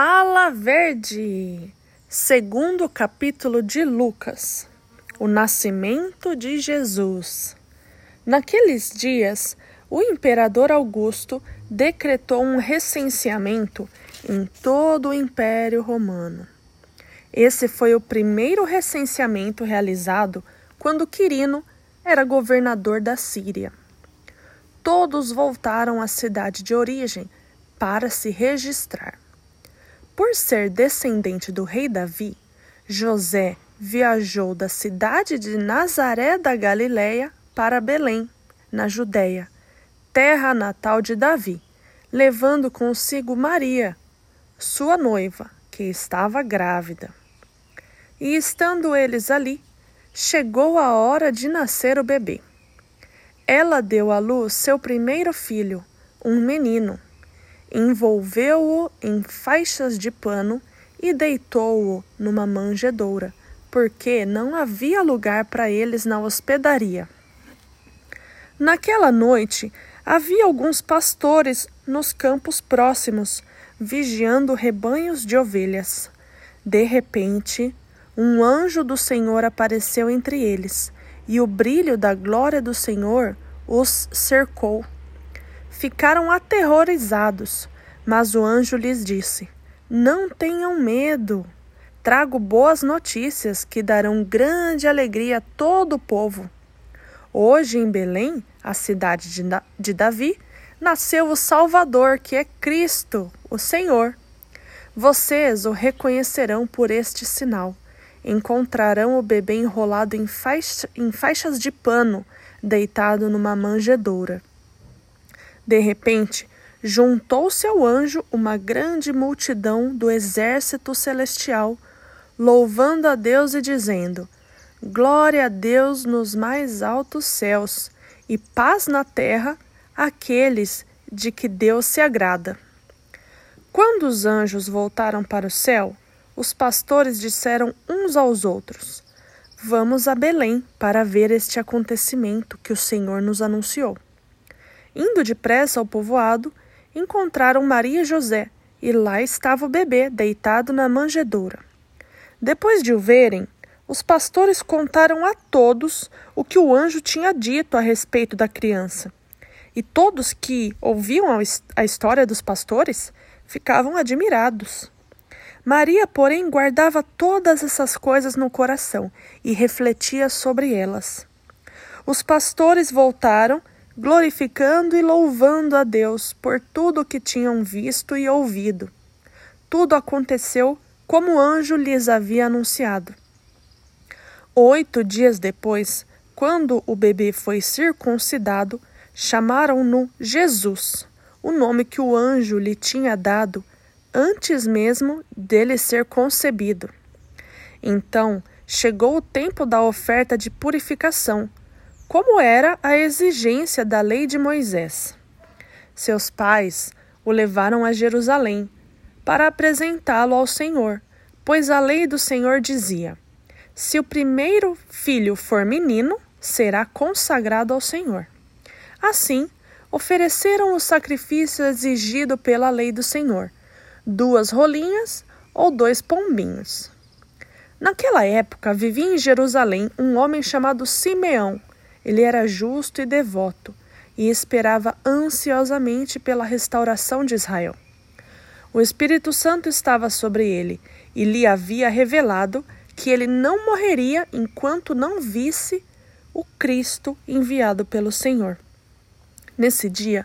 Fala Verde, segundo capítulo de Lucas, o nascimento de Jesus. Naqueles dias, o imperador Augusto decretou um recenseamento em todo o Império Romano. Esse foi o primeiro recenseamento realizado quando Quirino era governador da Síria. Todos voltaram à cidade de origem para se registrar. Por ser descendente do rei Davi, José viajou da cidade de Nazaré da Galiléia para Belém, na Judéia, terra natal de Davi, levando consigo Maria, sua noiva, que estava grávida. E estando eles ali, chegou a hora de nascer o bebê. Ela deu à luz seu primeiro filho, um menino envolveu-o em faixas de pano e deitou-o numa manjedoura, porque não havia lugar para eles na hospedaria. Naquela noite havia alguns pastores nos campos próximos, vigiando rebanhos de ovelhas. De repente, um anjo do Senhor apareceu entre eles, e o brilho da glória do Senhor os cercou ficaram aterrorizados, mas o anjo lhes disse: Não tenham medo. Trago boas notícias que darão grande alegria a todo o povo. Hoje em Belém, a cidade de Davi, nasceu o Salvador, que é Cristo, o Senhor. Vocês o reconhecerão por este sinal. Encontrarão o bebê enrolado em, faixa, em faixas de pano, deitado numa manjedoura. De repente, juntou-se ao anjo uma grande multidão do exército celestial, louvando a Deus e dizendo: Glória a Deus nos mais altos céus e paz na terra àqueles de que Deus se agrada. Quando os anjos voltaram para o céu, os pastores disseram uns aos outros: Vamos a Belém para ver este acontecimento que o Senhor nos anunciou. Indo depressa ao povoado, encontraram Maria José, e lá estava o bebê deitado na manjedoura. Depois de o verem, os pastores contaram a todos o que o anjo tinha dito a respeito da criança. E todos que ouviam a história dos pastores ficavam admirados. Maria, porém, guardava todas essas coisas no coração e refletia sobre elas. Os pastores voltaram glorificando e louvando a Deus por tudo o que tinham visto e ouvido. Tudo aconteceu como o anjo lhes havia anunciado. Oito dias depois, quando o bebê foi circuncidado, chamaram-no Jesus, o nome que o anjo lhe tinha dado antes mesmo dele ser concebido. Então chegou o tempo da oferta de purificação, como era a exigência da lei de Moisés. Seus pais o levaram a Jerusalém para apresentá-lo ao Senhor, pois a lei do Senhor dizia: Se o primeiro filho for menino, será consagrado ao Senhor. Assim, ofereceram o sacrifício exigido pela lei do Senhor: duas rolinhas ou dois pombinhos. Naquela época vivia em Jerusalém um homem chamado Simeão ele era justo e devoto e esperava ansiosamente pela restauração de Israel. O Espírito Santo estava sobre ele e lhe havia revelado que ele não morreria enquanto não visse o Cristo enviado pelo Senhor. Nesse dia,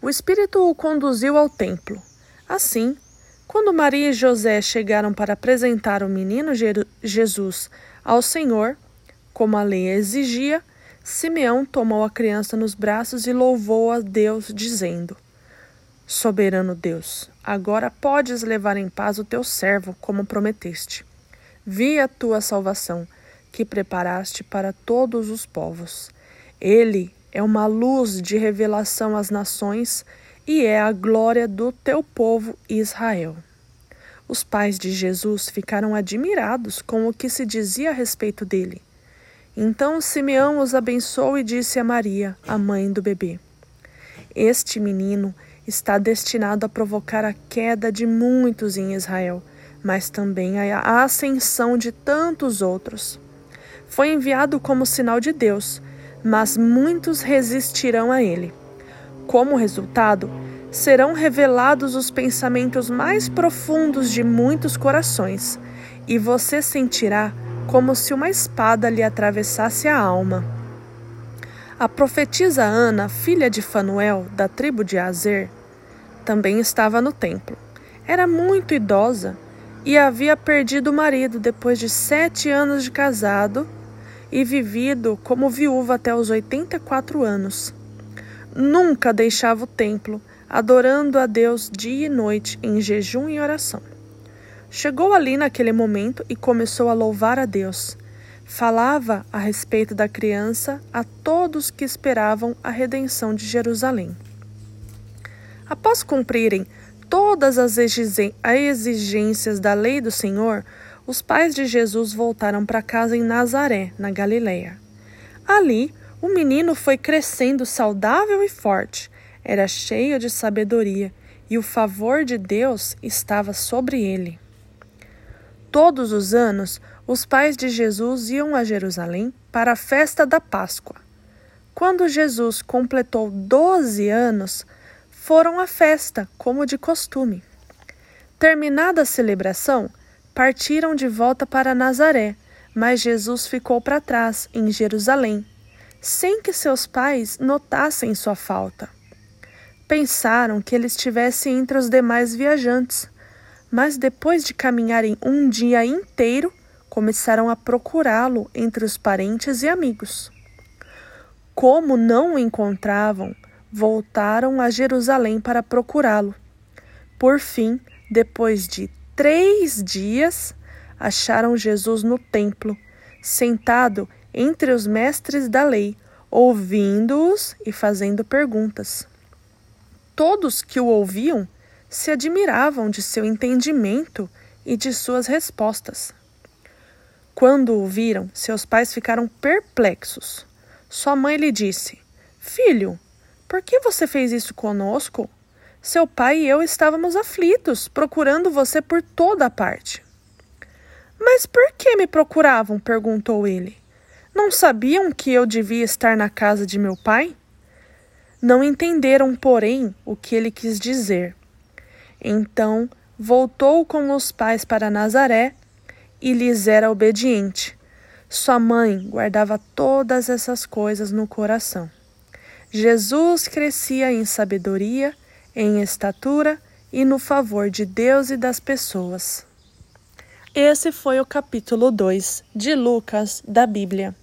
o Espírito o conduziu ao templo. Assim, quando Maria e José chegaram para apresentar o menino Jesus ao Senhor, como a lei exigia, Simeão tomou a criança nos braços e louvou a Deus, dizendo: Soberano Deus, agora podes levar em paz o teu servo, como prometeste. Vi a tua salvação, que preparaste para todos os povos. Ele é uma luz de revelação às nações e é a glória do teu povo Israel. Os pais de Jesus ficaram admirados com o que se dizia a respeito dele. Então Simeão os abençoou e disse a Maria, a mãe do bebê: Este menino está destinado a provocar a queda de muitos em Israel, mas também a ascensão de tantos outros. Foi enviado como sinal de Deus, mas muitos resistirão a ele. Como resultado, serão revelados os pensamentos mais profundos de muitos corações, e você sentirá como se uma espada lhe atravessasse a alma. A profetisa Ana, filha de Fanuel, da tribo de Azer, também estava no templo. Era muito idosa e havia perdido o marido depois de sete anos de casado e vivido como viúva até os 84 anos. Nunca deixava o templo, adorando a Deus dia e noite em jejum e oração. Chegou ali naquele momento e começou a louvar a Deus falava a respeito da criança a todos que esperavam a redenção de Jerusalém. Após cumprirem todas as exigências da lei do Senhor, os pais de Jesus voltaram para casa em Nazaré, na Galileia. Ali, o menino foi crescendo saudável e forte, era cheio de sabedoria, e o favor de Deus estava sobre ele. Todos os anos, os pais de Jesus iam a Jerusalém para a festa da Páscoa. Quando Jesus completou 12 anos, foram à festa, como de costume. Terminada a celebração, partiram de volta para Nazaré, mas Jesus ficou para trás, em Jerusalém, sem que seus pais notassem sua falta. Pensaram que ele estivesse entre os demais viajantes, mas depois de caminharem um dia inteiro, começaram a procurá-lo entre os parentes e amigos. Como não o encontravam, voltaram a Jerusalém para procurá-lo. Por fim, depois de três dias, acharam Jesus no templo, sentado entre os mestres da lei, ouvindo-os e fazendo perguntas. Todos que o ouviam se admiravam de seu entendimento e de suas respostas. Quando o viram, seus pais ficaram perplexos. Sua mãe lhe disse: Filho, por que você fez isso conosco? Seu pai e eu estávamos aflitos, procurando você por toda a parte. Mas por que me procuravam? perguntou ele. Não sabiam que eu devia estar na casa de meu pai? Não entenderam, porém, o que ele quis dizer. Então voltou com os pais para Nazaré e lhes era obediente. Sua mãe guardava todas essas coisas no coração. Jesus crescia em sabedoria, em estatura e no favor de Deus e das pessoas. Esse foi o capítulo 2 de Lucas da Bíblia.